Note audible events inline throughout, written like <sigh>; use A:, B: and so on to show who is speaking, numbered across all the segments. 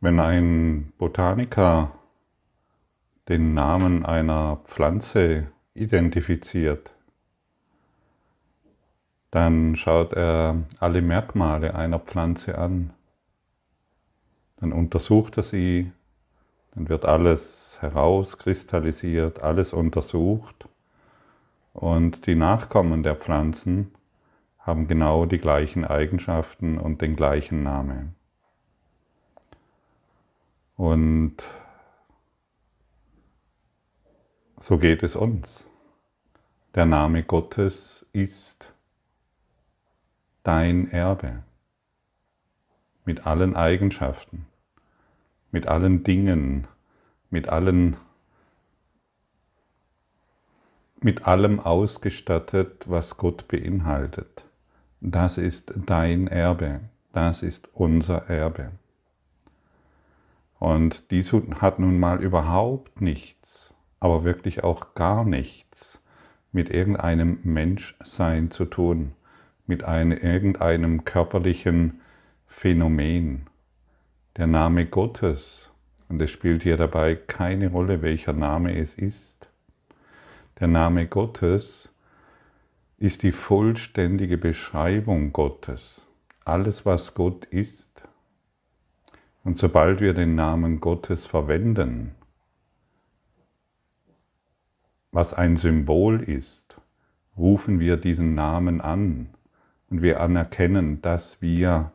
A: Wenn ein Botaniker den Namen einer Pflanze identifiziert, dann schaut er alle Merkmale einer Pflanze an. Dann untersucht er sie, dann wird alles herauskristallisiert, alles untersucht und die Nachkommen der Pflanzen haben genau die gleichen Eigenschaften und den gleichen Namen. Und so geht es uns. Der Name Gottes ist dein Erbe mit allen Eigenschaften, mit allen Dingen, mit allen mit allem ausgestattet, was Gott beinhaltet. Das ist dein Erbe, das ist unser Erbe. Und dies hat nun mal überhaupt nichts, aber wirklich auch gar nichts mit irgendeinem Menschsein zu tun, mit einem, irgendeinem körperlichen Phänomen. Der Name Gottes, und es spielt hier dabei keine Rolle, welcher Name es ist. Der Name Gottes ist die vollständige Beschreibung Gottes. Alles, was Gott ist, und sobald wir den Namen Gottes verwenden, was ein Symbol ist, rufen wir diesen Namen an und wir anerkennen, dass wir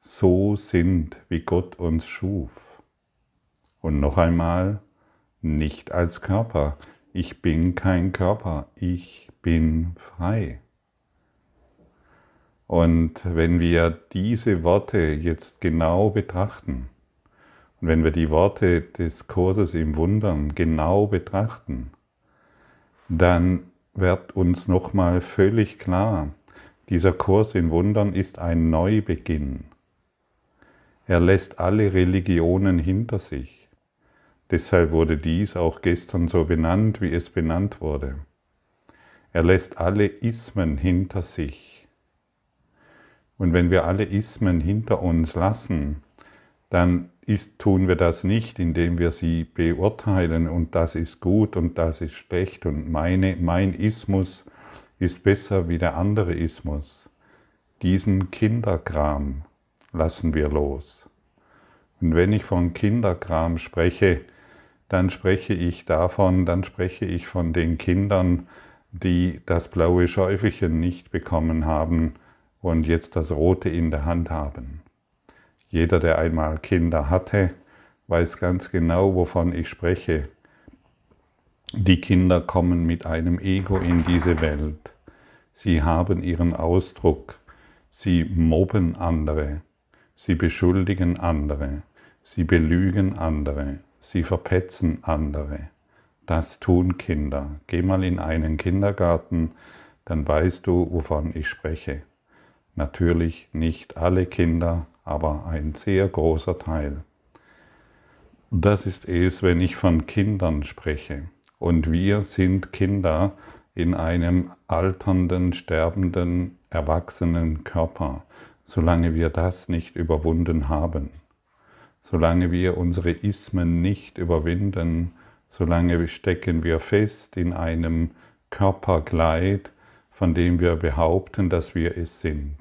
A: so sind, wie Gott uns schuf. Und noch einmal, nicht als Körper. Ich bin kein Körper, ich bin frei. Und wenn wir diese Worte jetzt genau betrachten, und wenn wir die Worte des Kurses im Wundern genau betrachten, dann wird uns nochmal völlig klar, dieser Kurs in Wundern ist ein Neubeginn. Er lässt alle Religionen hinter sich. Deshalb wurde dies auch gestern so benannt, wie es benannt wurde. Er lässt alle Ismen hinter sich und wenn wir alle Ismen hinter uns lassen, dann ist, tun wir das nicht, indem wir sie beurteilen und das ist gut und das ist schlecht und meine, mein Ismus ist besser wie der andere Ismus. Diesen Kinderkram lassen wir los. Und wenn ich von Kinderkram spreche, dann spreche ich davon, dann spreche ich von den Kindern, die das blaue Schäufelchen nicht bekommen haben, und jetzt das Rote in der Hand haben. Jeder, der einmal Kinder hatte, weiß ganz genau, wovon ich spreche. Die Kinder kommen mit einem Ego in diese Welt. Sie haben ihren Ausdruck. Sie mobben andere. Sie beschuldigen andere. Sie belügen andere. Sie verpetzen andere. Das tun Kinder. Geh mal in einen Kindergarten, dann weißt du, wovon ich spreche. Natürlich nicht alle Kinder, aber ein sehr großer Teil. Das ist es, wenn ich von Kindern spreche. Und wir sind Kinder in einem alternden, sterbenden, erwachsenen Körper, solange wir das nicht überwunden haben. Solange wir unsere Ismen nicht überwinden, solange stecken wir fest in einem Körperkleid, von dem wir behaupten, dass wir es sind.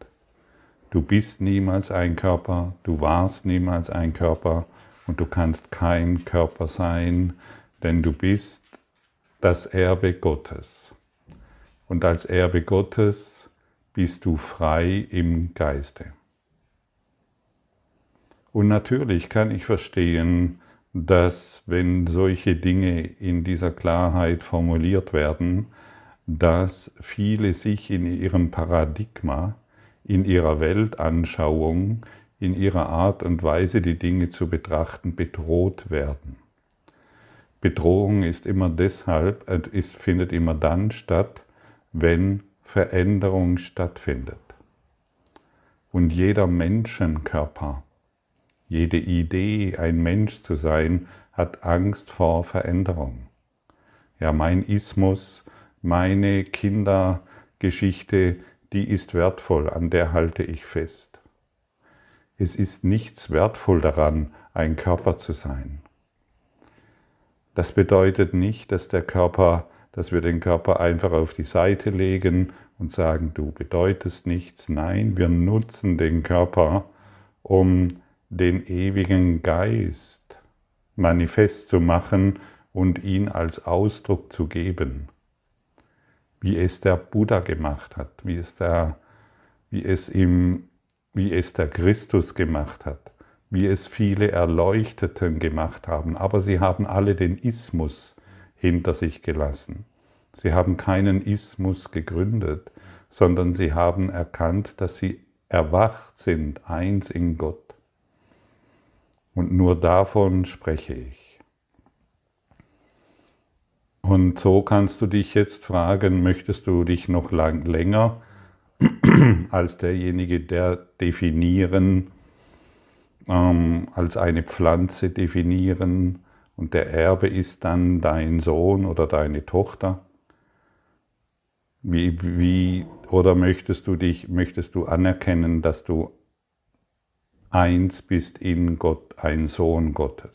A: Du bist niemals ein Körper, du warst niemals ein Körper und du kannst kein Körper sein, denn du bist das Erbe Gottes. Und als Erbe Gottes bist du frei im Geiste. Und natürlich kann ich verstehen, dass wenn solche Dinge in dieser Klarheit formuliert werden, dass viele sich in ihrem Paradigma in ihrer Weltanschauung, in ihrer Art und Weise, die Dinge zu betrachten, bedroht werden. Bedrohung ist immer deshalb, äh, ist, findet immer dann statt, wenn Veränderung stattfindet. Und jeder Menschenkörper, jede Idee, ein Mensch zu sein, hat Angst vor Veränderung. Ja, mein Ismus, meine Kindergeschichte, die ist wertvoll, an der halte ich fest. Es ist nichts wertvoll daran, ein Körper zu sein. Das bedeutet nicht, dass der Körper, dass wir den Körper einfach auf die Seite legen und sagen, du bedeutest nichts. Nein, wir nutzen den Körper, um den ewigen Geist manifest zu machen und ihn als Ausdruck zu geben, wie es der Buddha gemacht hat, wie es der, wie es ihm, wie es der Christus gemacht hat, wie es viele Erleuchteten gemacht haben, aber sie haben alle den Ismus hinter sich gelassen. Sie haben keinen Ismus gegründet, sondern sie haben erkannt, dass sie erwacht sind, eins in Gott. Und nur davon spreche ich. Und so kannst du dich jetzt fragen, möchtest du dich noch lang, länger <clears throat> als derjenige, der definieren, ähm, als eine Pflanze definieren und der Erbe ist dann dein Sohn oder deine Tochter? Wie, wie, oder möchtest du dich, möchtest du anerkennen, dass du eins bist in Gott, ein Sohn Gottes?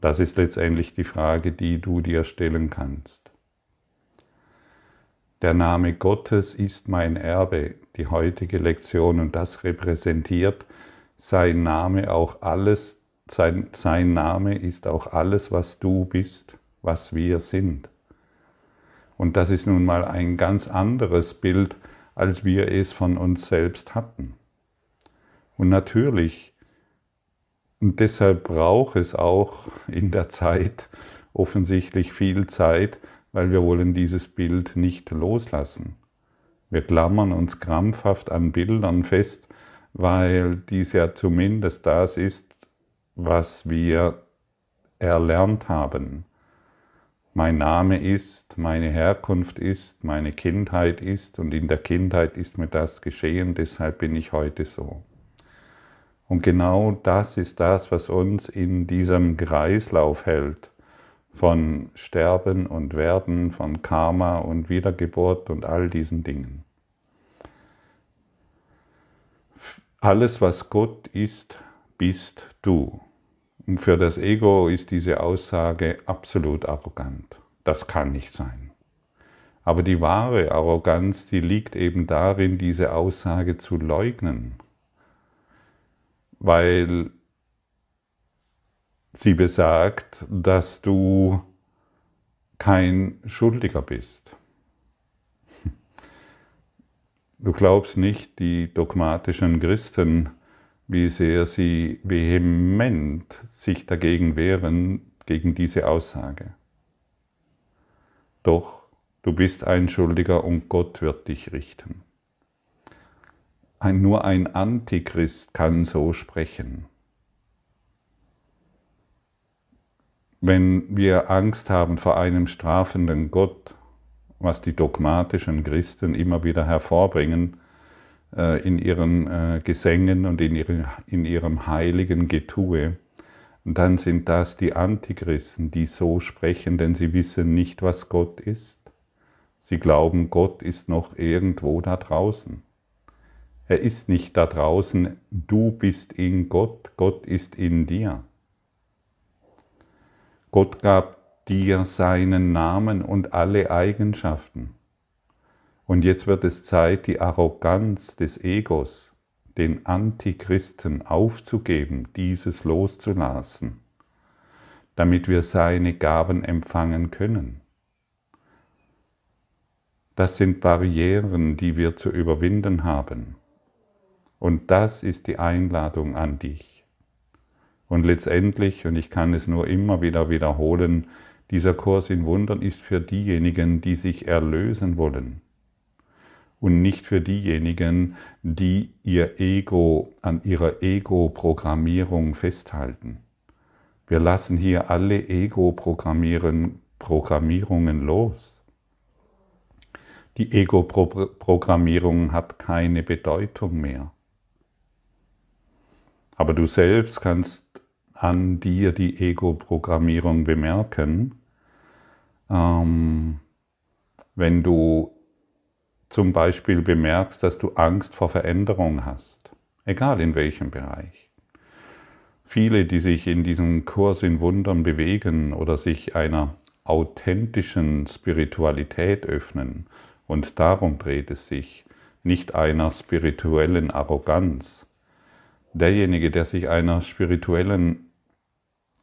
A: Das ist letztendlich die Frage, die du dir stellen kannst. Der Name Gottes ist mein Erbe, die heutige Lektion, und das repräsentiert sein Name auch alles, sein, sein Name ist auch alles, was du bist, was wir sind. Und das ist nun mal ein ganz anderes Bild, als wir es von uns selbst hatten. Und natürlich, und deshalb braucht es auch in der Zeit offensichtlich viel Zeit, weil wir wollen dieses Bild nicht loslassen. Wir klammern uns krampfhaft an Bildern fest, weil dies ja zumindest das ist, was wir erlernt haben. Mein Name ist, meine Herkunft ist, meine Kindheit ist und in der Kindheit ist mir das geschehen, deshalb bin ich heute so. Und genau das ist das, was uns in diesem Kreislauf hält von Sterben und Werden, von Karma und Wiedergeburt und all diesen Dingen. Alles, was Gott ist, bist du. Und für das Ego ist diese Aussage absolut arrogant. Das kann nicht sein. Aber die wahre Arroganz, die liegt eben darin, diese Aussage zu leugnen weil sie besagt, dass du kein Schuldiger bist. Du glaubst nicht, die dogmatischen Christen, wie sehr sie vehement sich dagegen wehren, gegen diese Aussage. Doch du bist ein Schuldiger und Gott wird dich richten. Ein, nur ein Antichrist kann so sprechen. Wenn wir Angst haben vor einem strafenden Gott, was die dogmatischen Christen immer wieder hervorbringen äh, in ihren äh, Gesängen und in, ihren, in ihrem heiligen Getue, dann sind das die Antichristen, die so sprechen, denn sie wissen nicht, was Gott ist. Sie glauben, Gott ist noch irgendwo da draußen. Er ist nicht da draußen, du bist in Gott, Gott ist in dir. Gott gab dir seinen Namen und alle Eigenschaften. Und jetzt wird es Zeit, die Arroganz des Egos, den Antichristen aufzugeben, dieses loszulassen, damit wir seine Gaben empfangen können. Das sind Barrieren, die wir zu überwinden haben. Und das ist die Einladung an dich. Und letztendlich, und ich kann es nur immer wieder wiederholen, dieser Kurs in Wundern ist für diejenigen, die sich erlösen wollen und nicht für diejenigen, die ihr Ego an ihrer Ego-Programmierung festhalten. Wir lassen hier alle Ego-Programmierungen los. Die Ego-Programmierung hat keine Bedeutung mehr. Aber du selbst kannst an dir die Ego-Programmierung bemerken, ähm, wenn du zum Beispiel bemerkst, dass du Angst vor Veränderung hast. egal in welchem Bereich. Viele, die sich in diesem Kurs in Wundern bewegen oder sich einer authentischen Spiritualität öffnen, und darum dreht es sich, nicht einer spirituellen Arroganz. Derjenige, der sich einer spirituellen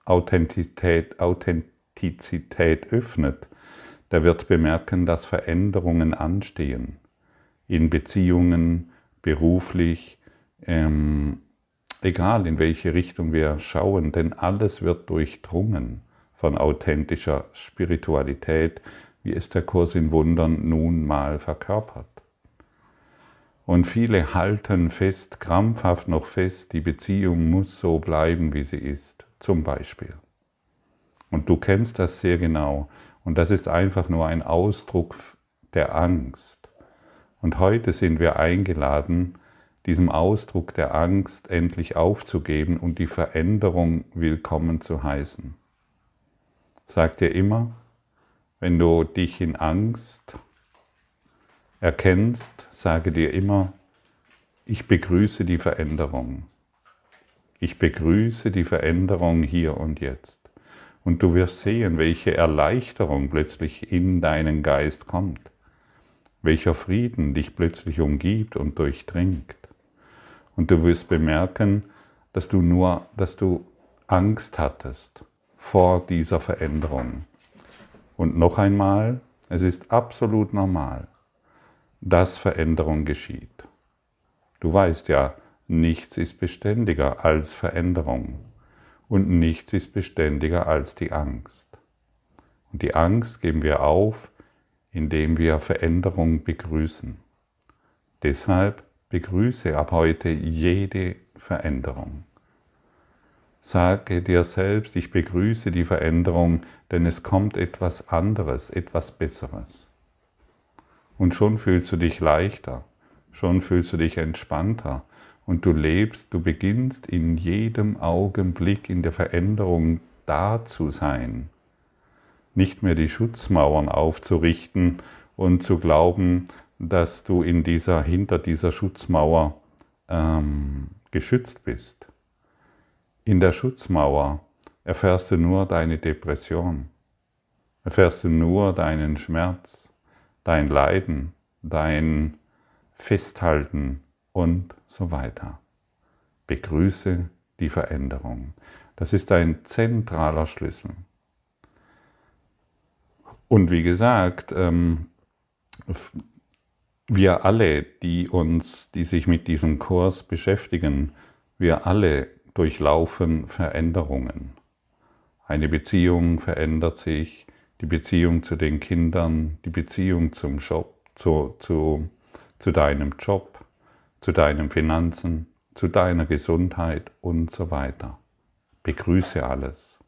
A: Authentizität, Authentizität öffnet, der wird bemerken, dass Veränderungen anstehen. In Beziehungen, beruflich, ähm, egal in welche Richtung wir schauen, denn alles wird durchdrungen von authentischer Spiritualität, wie es der Kurs in Wundern nun mal verkörpert. Und viele halten fest, krampfhaft noch fest, die Beziehung muss so bleiben, wie sie ist, zum Beispiel. Und du kennst das sehr genau. Und das ist einfach nur ein Ausdruck der Angst. Und heute sind wir eingeladen, diesem Ausdruck der Angst endlich aufzugeben und die Veränderung willkommen zu heißen. Sag dir immer, wenn du dich in Angst erkennst, sage dir immer, ich begrüße die Veränderung. Ich begrüße die Veränderung hier und jetzt. Und du wirst sehen, welche Erleichterung plötzlich in deinen Geist kommt, welcher Frieden dich plötzlich umgibt und durchdringt. Und du wirst bemerken, dass du nur, dass du Angst hattest vor dieser Veränderung. Und noch einmal, es ist absolut normal, dass Veränderung geschieht. Du weißt ja, nichts ist beständiger als Veränderung und nichts ist beständiger als die Angst. Und die Angst geben wir auf, indem wir Veränderung begrüßen. Deshalb begrüße ab heute jede Veränderung. Sage dir selbst, ich begrüße die Veränderung, denn es kommt etwas anderes, etwas Besseres. Und schon fühlst du dich leichter, schon fühlst du dich entspannter, und du lebst, du beginnst in jedem Augenblick in der Veränderung da zu sein. Nicht mehr die Schutzmauern aufzurichten und zu glauben, dass du in dieser, hinter dieser Schutzmauer ähm, geschützt bist. In der Schutzmauer erfährst du nur deine Depression, erfährst du nur deinen Schmerz, dein Leiden, dein Festhalten und so weiter. Begrüße die Veränderung. Das ist ein zentraler Schlüssel. Und wie gesagt, ähm, wir alle, die uns, die sich mit diesem Kurs beschäftigen, wir alle durchlaufen Veränderungen. Eine Beziehung verändert sich, die Beziehung zu den Kindern, die Beziehung zum Job, zu, zu, zu deinem Job, zu deinen Finanzen, zu deiner Gesundheit und so weiter. Begrüße alles.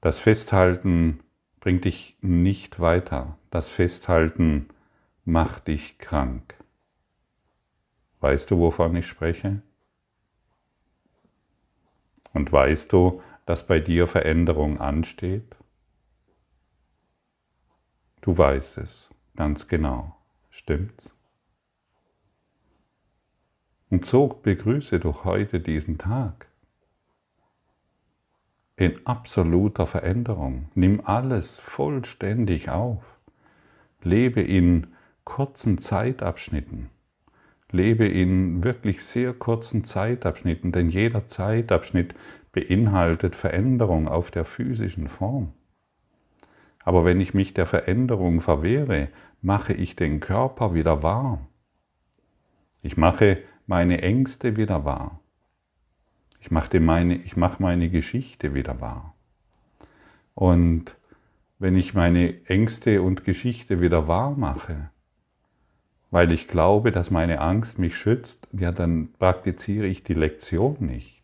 A: Das Festhalten bringt dich nicht weiter. Das Festhalten macht dich krank. Weißt du, wovon ich spreche? Und weißt du, dass bei dir Veränderung ansteht? Du weißt es ganz genau. Stimmt's? Und so begrüße doch heute diesen Tag. In absoluter Veränderung. Nimm alles vollständig auf. Lebe in kurzen Zeitabschnitten. Lebe in wirklich sehr kurzen Zeitabschnitten, denn jeder Zeitabschnitt beinhaltet Veränderung auf der physischen Form. Aber wenn ich mich der Veränderung verwehre, mache ich den Körper wieder warm. Ich mache meine Ängste wieder wahr. Ich mache meine, ich mache meine Geschichte wieder wahr. Und wenn ich meine Ängste und Geschichte wieder wahr mache, weil ich glaube, dass meine Angst mich schützt, ja, dann praktiziere ich die Lektion nicht.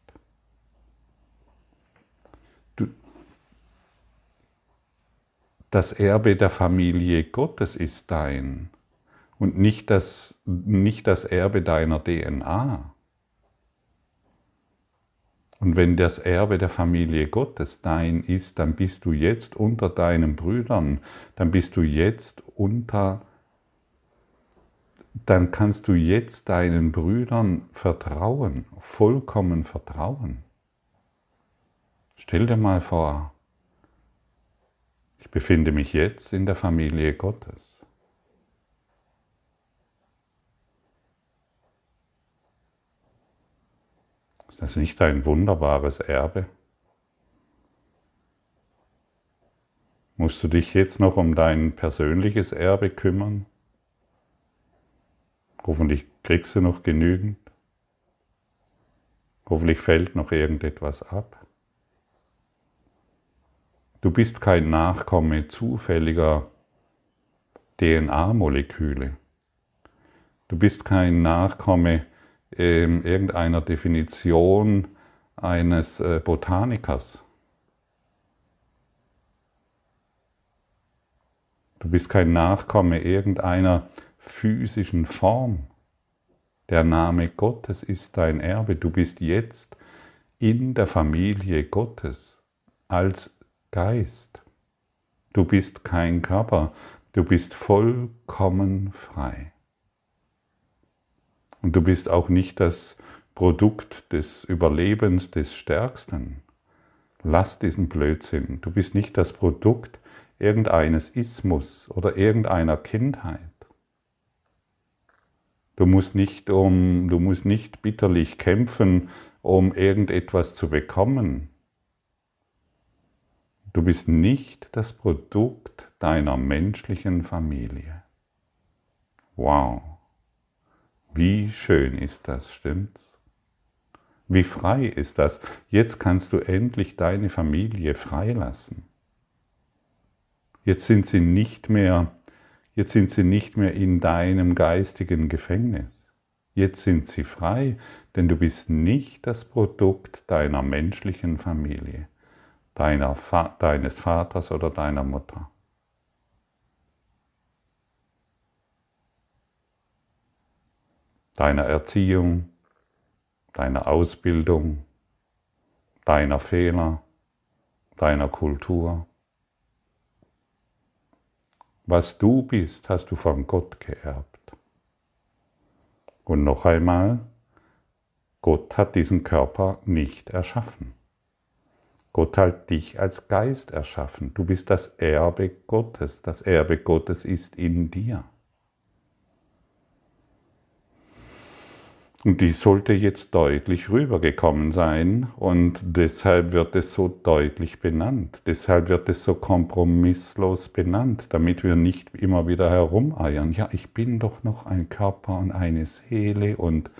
A: Das Erbe der Familie Gottes ist dein und nicht das, nicht das Erbe deiner DNA. Und wenn das Erbe der Familie Gottes dein ist, dann bist du jetzt unter deinen Brüdern, dann bist du jetzt unter dann kannst du jetzt deinen Brüdern vertrauen, vollkommen vertrauen. Stell dir mal vor, befinde mich jetzt in der Familie Gottes. Ist das nicht ein wunderbares Erbe? Musst du dich jetzt noch um dein persönliches Erbe kümmern? Hoffentlich kriegst du noch genügend. Hoffentlich fällt noch irgendetwas ab. Du bist kein Nachkomme zufälliger DNA-Moleküle. Du bist kein Nachkomme äh, irgendeiner Definition eines äh, Botanikers. Du bist kein Nachkomme irgendeiner physischen Form. Der Name Gottes ist dein Erbe. Du bist jetzt in der Familie Gottes als Geist. Du bist kein Körper. Du bist vollkommen frei. Und du bist auch nicht das Produkt des Überlebens des Stärksten. Lass diesen Blödsinn. Du bist nicht das Produkt irgendeines Ismus oder irgendeiner Kindheit. Du musst nicht um, du musst nicht bitterlich kämpfen, um irgendetwas zu bekommen. Du bist nicht das Produkt deiner menschlichen Familie. Wow. Wie schön ist das, stimmt's? Wie frei ist das? Jetzt kannst du endlich deine Familie freilassen. Jetzt sind sie nicht mehr Jetzt sind sie nicht mehr in deinem geistigen Gefängnis. Jetzt sind sie frei, denn du bist nicht das Produkt deiner menschlichen Familie, deiner, deines Vaters oder deiner Mutter. Deiner Erziehung, deiner Ausbildung, deiner Fehler, deiner Kultur. Was du bist, hast du von Gott geerbt. Und noch einmal, Gott hat diesen Körper nicht erschaffen. Gott hat dich als Geist erschaffen. Du bist das Erbe Gottes. Das Erbe Gottes ist in dir. Und die sollte jetzt deutlich rübergekommen sein und deshalb wird es so deutlich benannt. Deshalb wird es so kompromisslos benannt, damit wir nicht immer wieder herumeiern. Ja, ich bin doch noch ein Körper und eine Seele und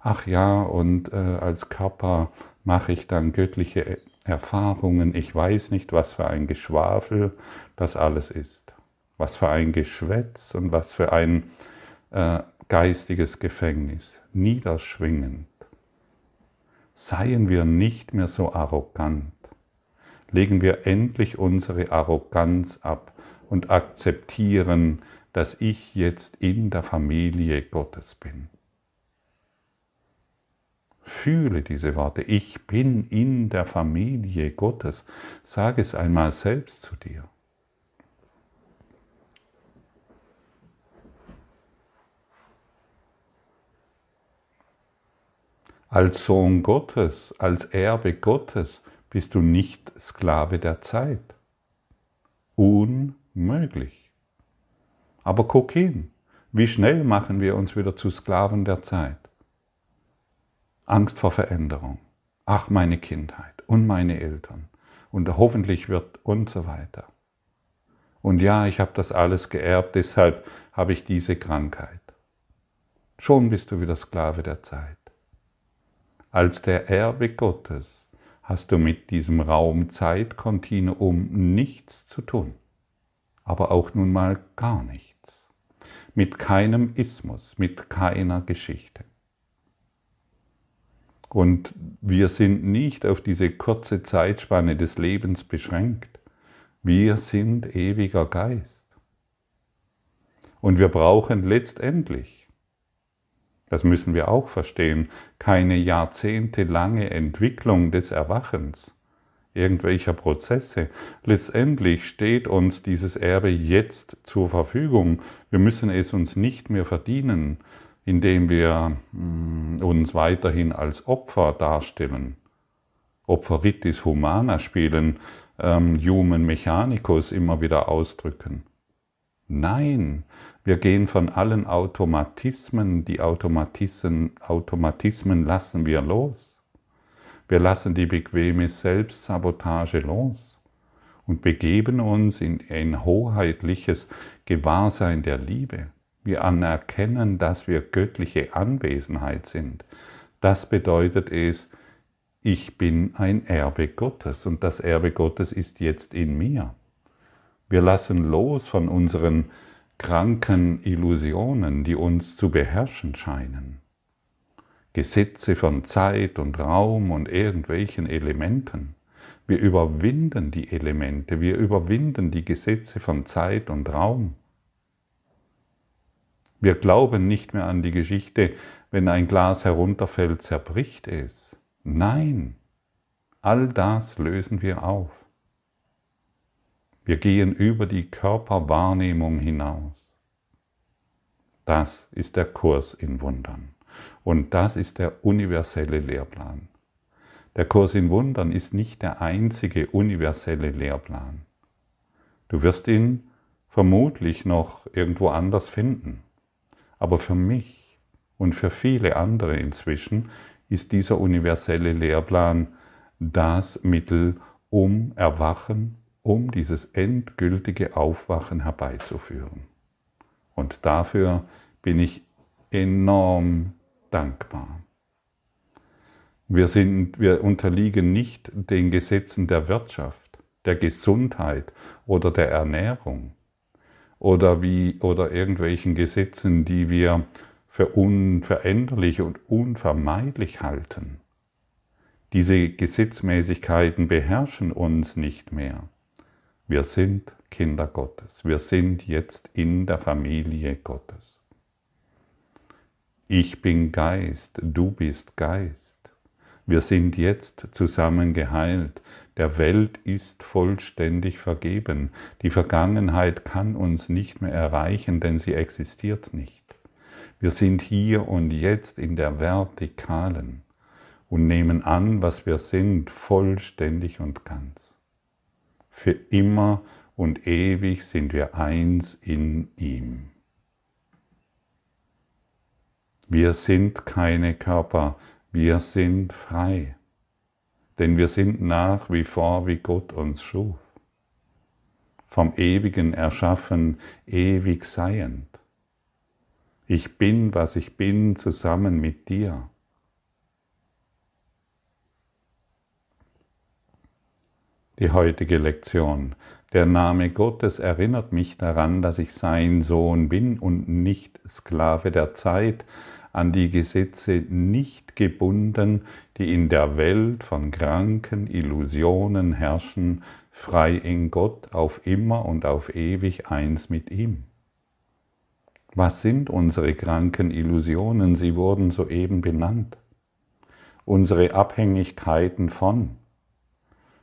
A: ach ja, und äh, als Körper mache ich dann göttliche Erfahrungen. Ich weiß nicht, was für ein Geschwafel das alles ist. Was für ein Geschwätz und was für ein äh, geistiges Gefängnis, niederschwingend. Seien wir nicht mehr so arrogant. Legen wir endlich unsere Arroganz ab und akzeptieren, dass ich jetzt in der Familie Gottes bin. Fühle diese Worte. Ich bin in der Familie Gottes. Sag es einmal selbst zu dir. Als Sohn Gottes, als Erbe Gottes bist du nicht Sklave der Zeit. Unmöglich. Aber guck hin, wie schnell machen wir uns wieder zu Sklaven der Zeit. Angst vor Veränderung. Ach, meine Kindheit und meine Eltern. Und hoffentlich wird und so weiter. Und ja, ich habe das alles geerbt, deshalb habe ich diese Krankheit. Schon bist du wieder Sklave der Zeit. Als der Erbe Gottes hast du mit diesem Raum-Zeit-Kontinuum nichts zu tun, aber auch nun mal gar nichts, mit keinem Ismus, mit keiner Geschichte. Und wir sind nicht auf diese kurze Zeitspanne des Lebens beschränkt. Wir sind ewiger Geist. Und wir brauchen letztendlich das müssen wir auch verstehen, keine jahrzehntelange Entwicklung des Erwachens. irgendwelcher Prozesse. Letztendlich steht uns dieses Erbe jetzt zur Verfügung. Wir müssen es uns nicht mehr verdienen, indem wir mm, uns weiterhin als Opfer darstellen. Opferitis humana spielen, ähm, Human Mechanicus immer wieder ausdrücken. Nein, wir gehen von allen Automatismen, die Automatismen, Automatismen lassen wir los. Wir lassen die bequeme Selbstsabotage los und begeben uns in ein hoheitliches Gewahrsein der Liebe. Wir anerkennen, dass wir göttliche Anwesenheit sind. Das bedeutet es, ich bin ein Erbe Gottes und das Erbe Gottes ist jetzt in mir. Wir lassen los von unseren kranken Illusionen, die uns zu beherrschen scheinen. Gesetze von Zeit und Raum und irgendwelchen Elementen. Wir überwinden die Elemente, wir überwinden die Gesetze von Zeit und Raum. Wir glauben nicht mehr an die Geschichte, wenn ein Glas herunterfällt, zerbricht es. Nein, all das lösen wir auf. Wir gehen über die Körperwahrnehmung hinaus. Das ist der Kurs in Wundern. Und das ist der universelle Lehrplan. Der Kurs in Wundern ist nicht der einzige universelle Lehrplan. Du wirst ihn vermutlich noch irgendwo anders finden. Aber für mich und für viele andere inzwischen ist dieser universelle Lehrplan das Mittel, um Erwachen um dieses endgültige Aufwachen herbeizuführen. Und dafür bin ich enorm dankbar. Wir, sind, wir unterliegen nicht den Gesetzen der Wirtschaft, der Gesundheit oder der Ernährung oder, wie, oder irgendwelchen Gesetzen, die wir für unveränderlich und unvermeidlich halten. Diese Gesetzmäßigkeiten beherrschen uns nicht mehr. Wir sind Kinder Gottes. Wir sind jetzt in der Familie Gottes. Ich bin Geist, du bist Geist. Wir sind jetzt zusammen geheilt. Der Welt ist vollständig vergeben. Die Vergangenheit kann uns nicht mehr erreichen, denn sie existiert nicht. Wir sind hier und jetzt in der Vertikalen und nehmen an, was wir sind, vollständig und ganz. Für immer und ewig sind wir eins in ihm. Wir sind keine Körper, wir sind frei, denn wir sind nach wie vor, wie Gott uns schuf, vom ewigen Erschaffen, ewig seiend. Ich bin, was ich bin, zusammen mit dir. die heutige Lektion. Der Name Gottes erinnert mich daran, dass ich sein Sohn bin und nicht Sklave der Zeit, an die Gesetze nicht gebunden, die in der Welt von kranken Illusionen herrschen, frei in Gott, auf immer und auf ewig eins mit ihm. Was sind unsere kranken Illusionen? Sie wurden soeben benannt. Unsere Abhängigkeiten von,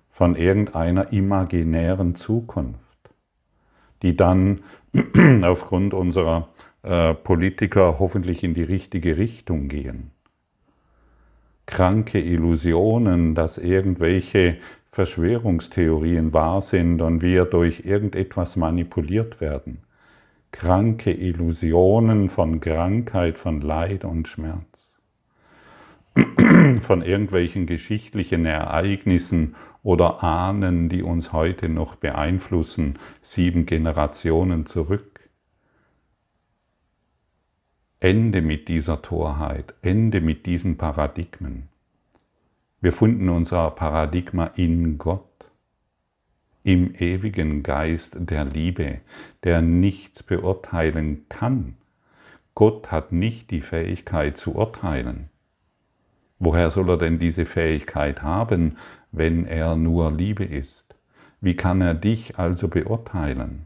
A: von irgendeiner imaginären Zukunft, die dann <clears throat> aufgrund unserer äh, Politiker hoffentlich in die richtige Richtung gehen. Kranke Illusionen, dass irgendwelche Verschwörungstheorien wahr sind und wir durch irgendetwas manipuliert werden. Kranke Illusionen von Krankheit, von Leid und Schmerz. Von irgendwelchen geschichtlichen Ereignissen oder Ahnen, die uns heute noch beeinflussen, sieben Generationen zurück. Ende mit dieser Torheit, Ende mit diesen Paradigmen. Wir finden unser Paradigma in Gott, im ewigen Geist der Liebe, der nichts beurteilen kann. Gott hat nicht die Fähigkeit zu urteilen. Woher soll er denn diese Fähigkeit haben, wenn er nur Liebe ist? Wie kann er dich also beurteilen?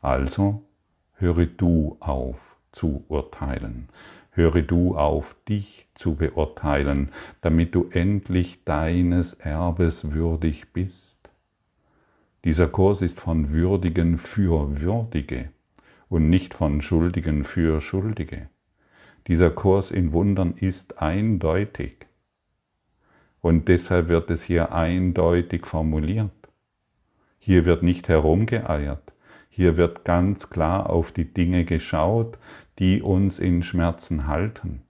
A: Also höre du auf zu urteilen. Höre du auf, dich zu beurteilen, damit du endlich deines Erbes würdig bist. Dieser Kurs ist von Würdigen für Würdige und nicht von Schuldigen für Schuldige. Dieser Kurs in Wundern ist eindeutig. Und deshalb wird es hier eindeutig formuliert. Hier wird nicht herumgeeiert. Hier wird ganz klar auf die Dinge geschaut, die uns in Schmerzen halten,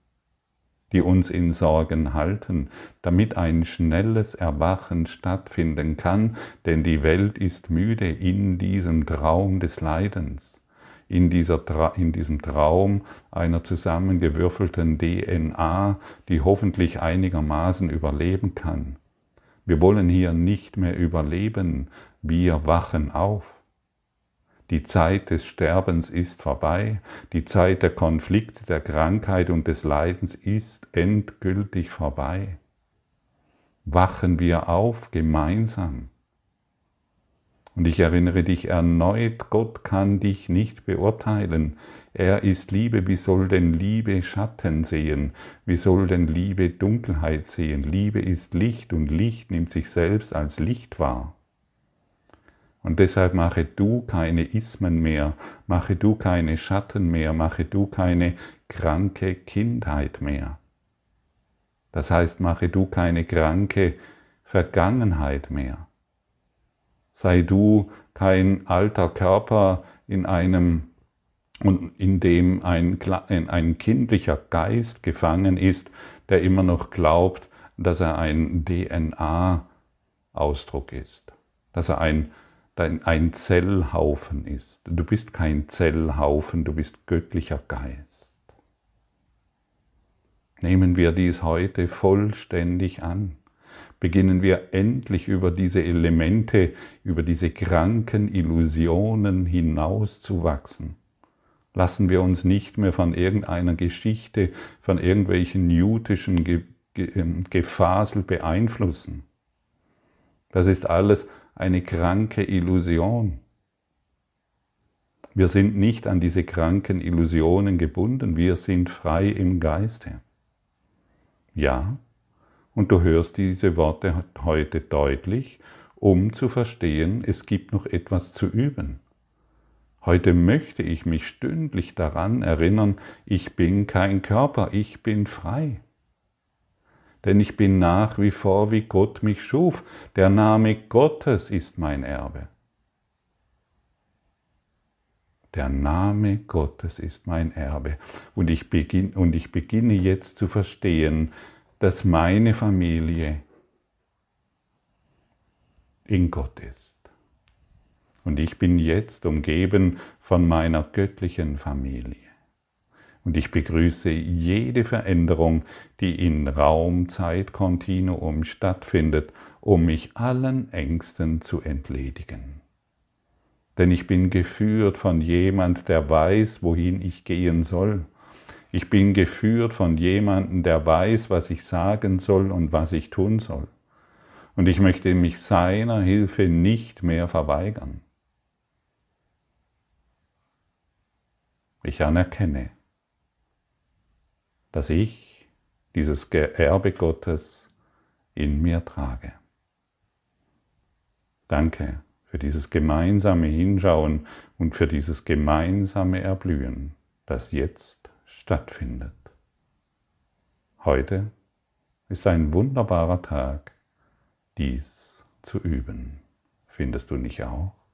A: die uns in Sorgen halten, damit ein schnelles Erwachen stattfinden kann, denn die Welt ist müde in diesem Traum des Leidens, in, dieser, in diesem Traum einer zusammengewürfelten DNA, die hoffentlich einigermaßen überleben kann. Wir wollen hier nicht mehr überleben, wir wachen auf. Die Zeit des Sterbens ist vorbei, die Zeit der Konflikte, der Krankheit und des Leidens ist endgültig vorbei. Wachen wir auf gemeinsam. Und ich erinnere dich erneut, Gott kann dich nicht beurteilen. Er ist Liebe, wie soll denn Liebe Schatten sehen? Wie soll denn Liebe Dunkelheit sehen? Liebe ist Licht und Licht nimmt sich selbst als Licht wahr. Und deshalb mache du keine Ismen mehr, mache du keine Schatten mehr, mache du keine kranke Kindheit mehr. Das heißt, mache du keine kranke Vergangenheit mehr. Sei du kein alter Körper in einem in dem ein, ein kindlicher Geist gefangen ist, der immer noch glaubt, dass er ein DNA-Ausdruck ist, dass er ein ein Zellhaufen ist. Du bist kein Zellhaufen, du bist göttlicher Geist. Nehmen wir dies heute vollständig an. Beginnen wir endlich über diese Elemente, über diese kranken Illusionen hinauszuwachsen. Lassen wir uns nicht mehr von irgendeiner Geschichte, von irgendwelchen newtischen ähm, Gefasel beeinflussen. Das ist alles eine kranke Illusion. Wir sind nicht an diese kranken Illusionen gebunden, wir sind frei im Geiste. Ja, und du hörst diese Worte heute deutlich, um zu verstehen, es gibt noch etwas zu üben. Heute möchte ich mich stündlich daran erinnern, ich bin kein Körper, ich bin frei denn ich bin nach wie vor, wie Gott mich schuf. Der Name Gottes ist mein Erbe. Der Name Gottes ist mein Erbe. Und ich, beginn, und ich beginne jetzt zu verstehen, dass meine Familie in Gott ist. Und ich bin jetzt umgeben von meiner göttlichen Familie. Und ich begrüße jede Veränderung, die in Raum-Zeit-Kontinuum stattfindet, um mich allen Ängsten zu entledigen. Denn ich bin geführt von jemand, der weiß, wohin ich gehen soll. Ich bin geführt von jemandem, der weiß, was ich sagen soll und was ich tun soll. Und ich möchte mich seiner Hilfe nicht mehr verweigern. Ich anerkenne, dass ich dieses Erbe Gottes in mir trage. Danke für dieses gemeinsame Hinschauen und für dieses gemeinsame Erblühen, das jetzt stattfindet. Heute ist ein wunderbarer Tag, dies zu üben. Findest du nicht auch?